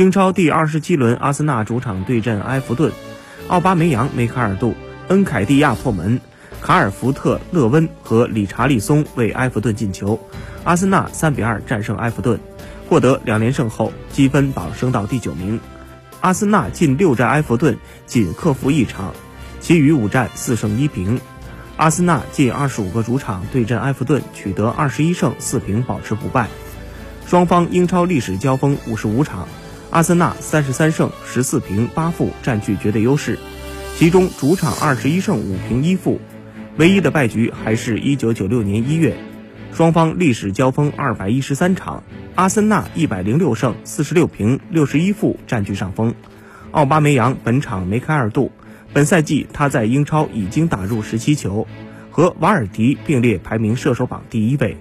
英超第二十七轮，阿森纳主场对阵埃弗顿，奥巴梅扬、梅开二度，恩凯蒂亚破门，卡尔福特勒温和理查利松为埃弗顿进球，阿森纳三比二战胜埃弗顿，获得两连胜后积分榜升到第九名。阿森纳近六战埃弗顿仅克服一场，其余五战四胜一平。阿森纳近二十五个主场对阵埃弗顿取得二十一胜四平，保持不败。双方英超历史交锋五十五场。阿森纳三十三胜十四平八负占据绝对优势，其中主场二十一胜五平一负，唯一的败局还是一九九六年一月。双方历史交锋二百一十三场，阿森纳一百零六胜四十六平六十一负占据上风。奥巴梅扬本场梅开二度，本赛季他在英超已经打入十七球，和瓦尔迪并列排名射手榜第一位。